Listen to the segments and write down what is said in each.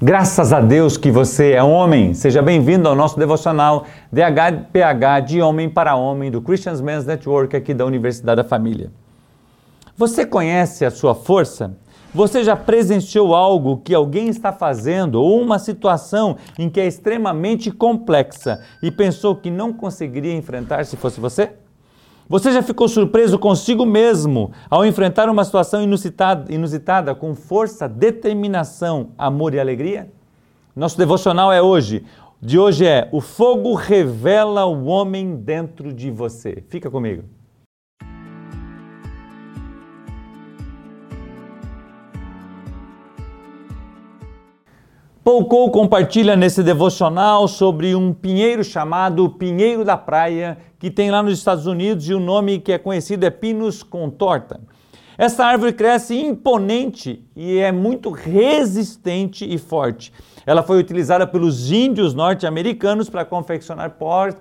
Graças a Deus que você é homem. Seja bem-vindo ao nosso devocional DHPH de Homem para Homem do Christian Men's Network aqui da Universidade da Família. Você conhece a sua força? Você já presenciou algo que alguém está fazendo ou uma situação em que é extremamente complexa e pensou que não conseguiria enfrentar se fosse você? Você já ficou surpreso consigo mesmo ao enfrentar uma situação inusitada, inusitada com força, determinação, amor e alegria? Nosso devocional é hoje. De hoje é: O fogo revela o homem dentro de você. Fica comigo. Pouco compartilha nesse devocional sobre um pinheiro chamado Pinheiro da Praia, que tem lá nos Estados Unidos e o nome que é conhecido é Pinus contorta. Essa árvore cresce imponente e é muito resistente e forte. Ela foi utilizada pelos índios norte-americanos para confeccionar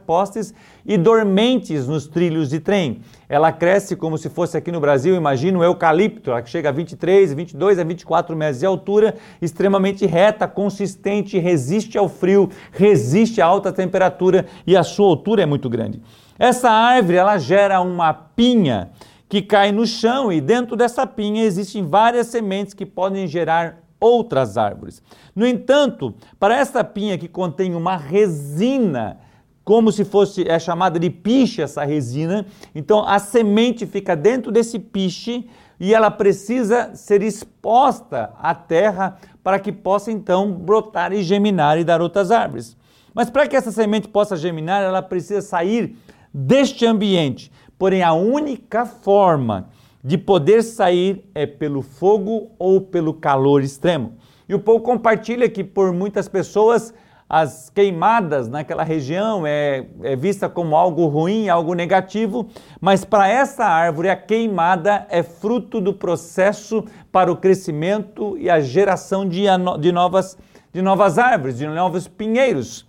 postes e dormentes nos trilhos de trem. Ela cresce como se fosse aqui no Brasil, imagina o eucalipto, ela chega a 23, 22 a 24 metros de altura, extremamente reta, consistente, resiste ao frio, resiste à alta temperatura e a sua altura é muito grande. Essa árvore, ela gera uma pinha que cai no chão e dentro dessa pinha existem várias sementes que podem gerar outras árvores. No entanto, para esta pinha que contém uma resina, como se fosse é chamada de piche essa resina, então a semente fica dentro desse piche e ela precisa ser exposta à terra para que possa então brotar e geminar e dar outras árvores. Mas para que essa semente possa geminar, ela precisa sair deste ambiente. Porém, a única forma de poder sair é pelo fogo ou pelo calor extremo. E o povo compartilha que por muitas pessoas as queimadas naquela região é, é vista como algo ruim, algo negativo, mas para essa árvore a queimada é fruto do processo para o crescimento e a geração de, de, novas, de novas árvores, de novos pinheiros.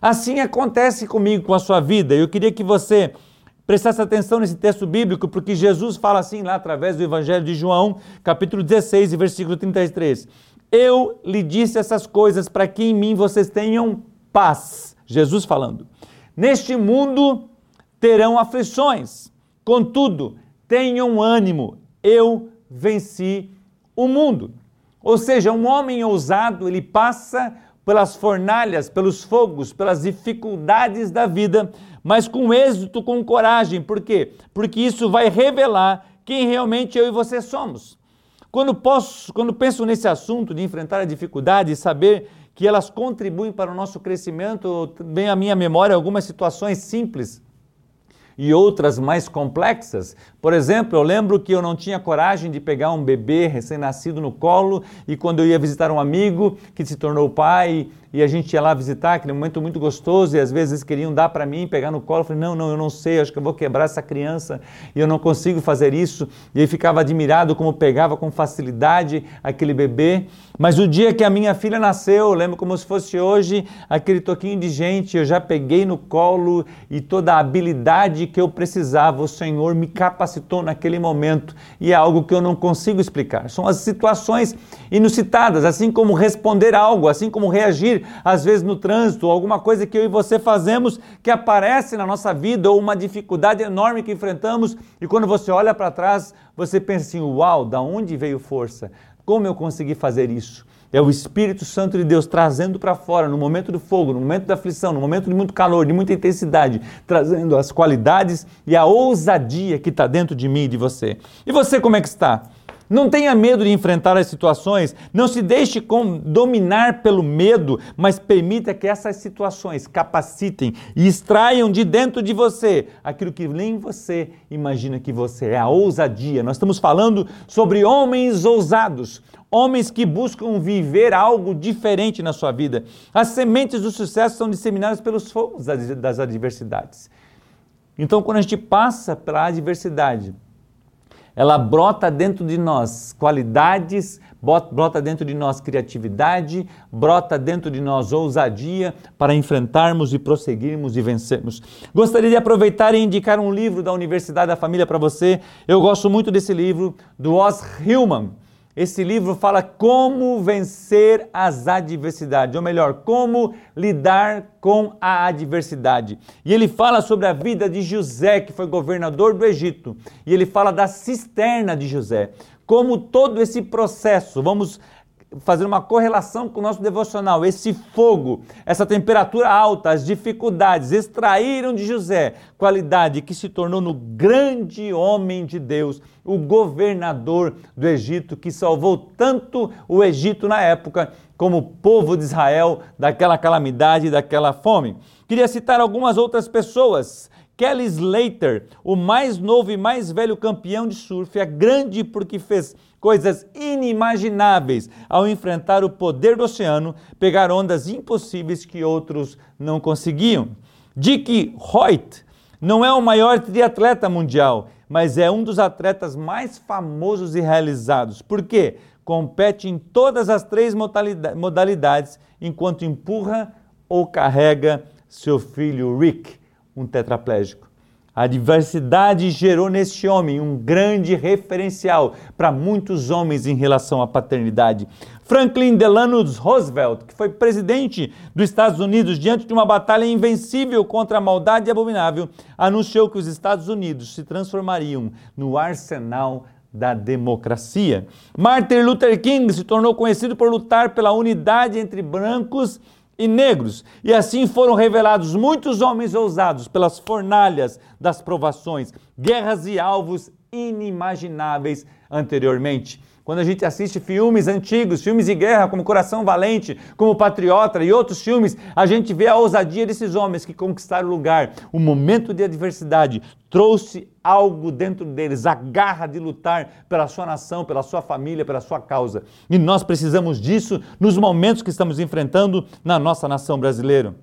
Assim acontece comigo com a sua vida. Eu queria que você prestasse atenção nesse texto bíblico, porque Jesus fala assim lá através do Evangelho de João, capítulo 16, versículo 33. Eu lhe disse essas coisas para que em mim vocês tenham paz. Jesus falando. Neste mundo terão aflições, contudo, tenham ânimo, eu venci o mundo. Ou seja, um homem ousado, ele passa pelas fornalhas, pelos fogos, pelas dificuldades da vida, mas com êxito, com coragem. Por quê? Porque isso vai revelar quem realmente eu e você somos. Quando, posso, quando penso nesse assunto de enfrentar a dificuldade e saber que elas contribuem para o nosso crescimento, vem à minha memória algumas situações simples e outras mais complexas. Por exemplo, eu lembro que eu não tinha coragem de pegar um bebê recém-nascido no colo e quando eu ia visitar um amigo que se tornou pai e a gente ia lá visitar, aquele momento muito gostoso, e às vezes queriam dar para mim, pegar no colo, eu falei, não, não, eu não sei, acho que eu vou quebrar essa criança, e eu não consigo fazer isso, e aí ficava admirado como pegava com facilidade aquele bebê, mas o dia que a minha filha nasceu, eu lembro como se fosse hoje, aquele toquinho de gente, eu já peguei no colo, e toda a habilidade que eu precisava, o Senhor me capacitou naquele momento, e é algo que eu não consigo explicar, são as situações inusitadas, assim como responder algo, assim como reagir às vezes no trânsito, alguma coisa que eu e você fazemos que aparece na nossa vida, ou uma dificuldade enorme que enfrentamos, e quando você olha para trás, você pensa assim: uau, da onde veio força? Como eu consegui fazer isso? É o Espírito Santo de Deus trazendo para fora, no momento do fogo, no momento da aflição, no momento de muito calor, de muita intensidade, trazendo as qualidades e a ousadia que está dentro de mim e de você. E você, como é que está? Não tenha medo de enfrentar as situações, não se deixe dominar pelo medo, mas permita que essas situações capacitem e extraiam de dentro de você aquilo que nem você imagina que você é, a ousadia. Nós estamos falando sobre homens ousados, homens que buscam viver algo diferente na sua vida. As sementes do sucesso são disseminadas pelos fogos das adversidades. Então, quando a gente passa pela adversidade, ela brota dentro de nós qualidades, brota dentro de nós criatividade, brota dentro de nós ousadia para enfrentarmos e prosseguirmos e vencermos. Gostaria de aproveitar e indicar um livro da Universidade da Família para você. Eu gosto muito desse livro, do Oz Hillman. Esse livro fala como vencer as adversidades, ou melhor, como lidar com a adversidade. E ele fala sobre a vida de José, que foi governador do Egito, e ele fala da cisterna de José. Como todo esse processo, vamos fazer uma correlação com o nosso devocional. Esse fogo, essa temperatura alta, as dificuldades extraíram de José qualidade que se tornou no grande homem de Deus, o governador do Egito, que salvou tanto o Egito na época como o povo de Israel daquela calamidade, daquela fome. Queria citar algumas outras pessoas. Kelly Slater, o mais novo e mais velho campeão de surf, é grande porque fez coisas inimagináveis ao enfrentar o poder do oceano, pegar ondas impossíveis que outros não conseguiam. Dick Hoyt não é o maior triatleta mundial, mas é um dos atletas mais famosos e realizados. Por quê? Compete em todas as três modalidades enquanto empurra ou carrega seu filho Rick, um tetraplégico. A diversidade gerou neste homem um grande referencial para muitos homens em relação à paternidade. Franklin Delano Roosevelt, que foi presidente dos Estados Unidos diante de uma batalha invencível contra a maldade abominável, anunciou que os Estados Unidos se transformariam no arsenal da democracia. Martin Luther King se tornou conhecido por lutar pela unidade entre brancos e e negros. E assim foram revelados muitos homens ousados pelas fornalhas das provações, guerras e alvos inimagináveis anteriormente. Quando a gente assiste filmes antigos, filmes de guerra, como Coração Valente, como Patriota e outros filmes, a gente vê a ousadia desses homens que conquistaram o lugar. O momento de adversidade trouxe algo dentro deles, a garra de lutar pela sua nação, pela sua família, pela sua causa. E nós precisamos disso nos momentos que estamos enfrentando na nossa nação brasileira.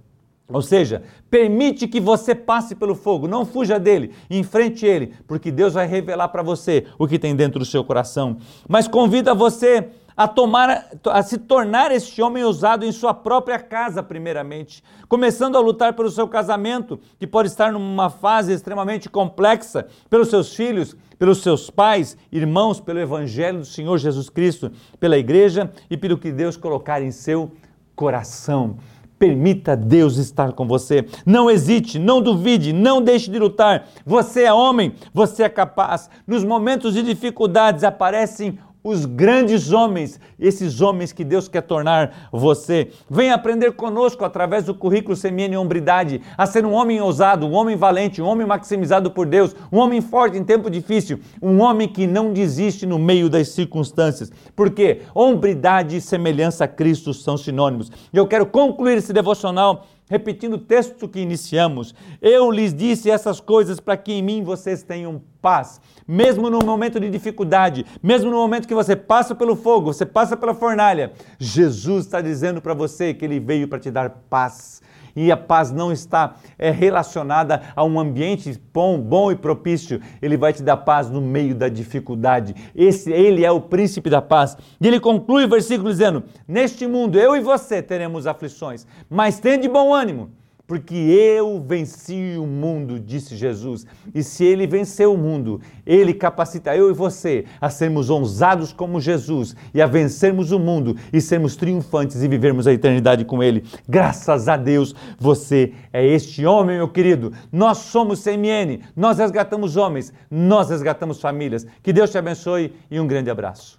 Ou seja, permite que você passe pelo fogo, não fuja dele, enfrente ele, porque Deus vai revelar para você o que tem dentro do seu coração. Mas convida você a tomar, a se tornar este homem usado em sua própria casa, primeiramente, começando a lutar pelo seu casamento, que pode estar numa fase extremamente complexa, pelos seus filhos, pelos seus pais, irmãos, pelo evangelho do Senhor Jesus Cristo, pela igreja e pelo que Deus colocar em seu coração. Permita Deus estar com você. Não hesite, não duvide, não deixe de lutar. Você é homem, você é capaz. Nos momentos de dificuldades aparecem os grandes homens, esses homens que Deus quer tornar você. Venha aprender conosco através do currículo Semiene Hombridade a ser um homem ousado, um homem valente, um homem maximizado por Deus, um homem forte em tempo difícil, um homem que não desiste no meio das circunstâncias. Porque hombridade e semelhança a Cristo são sinônimos. E eu quero concluir esse devocional repetindo o texto que iniciamos. Eu lhes disse essas coisas para que em mim vocês tenham paz. Mesmo no momento de dificuldade, mesmo no momento que você passa pelo fogo, você passa pela fornalha, Jesus está dizendo para você que ele veio para te dar paz e a paz não está é, relacionada a um ambiente bom, bom e propício. Ele vai te dar paz no meio da dificuldade. Esse, ele é o príncipe da paz. E ele conclui o versículo dizendo: Neste mundo eu e você teremos aflições, mas tem de bom ânimo porque eu venci o mundo, disse Jesus. E se ele venceu o mundo, ele capacita eu e você a sermos ousados como Jesus e a vencermos o mundo e sermos triunfantes e vivermos a eternidade com ele. Graças a Deus, você é este homem, meu querido. Nós somos CMN, nós resgatamos homens, nós resgatamos famílias. Que Deus te abençoe e um grande abraço.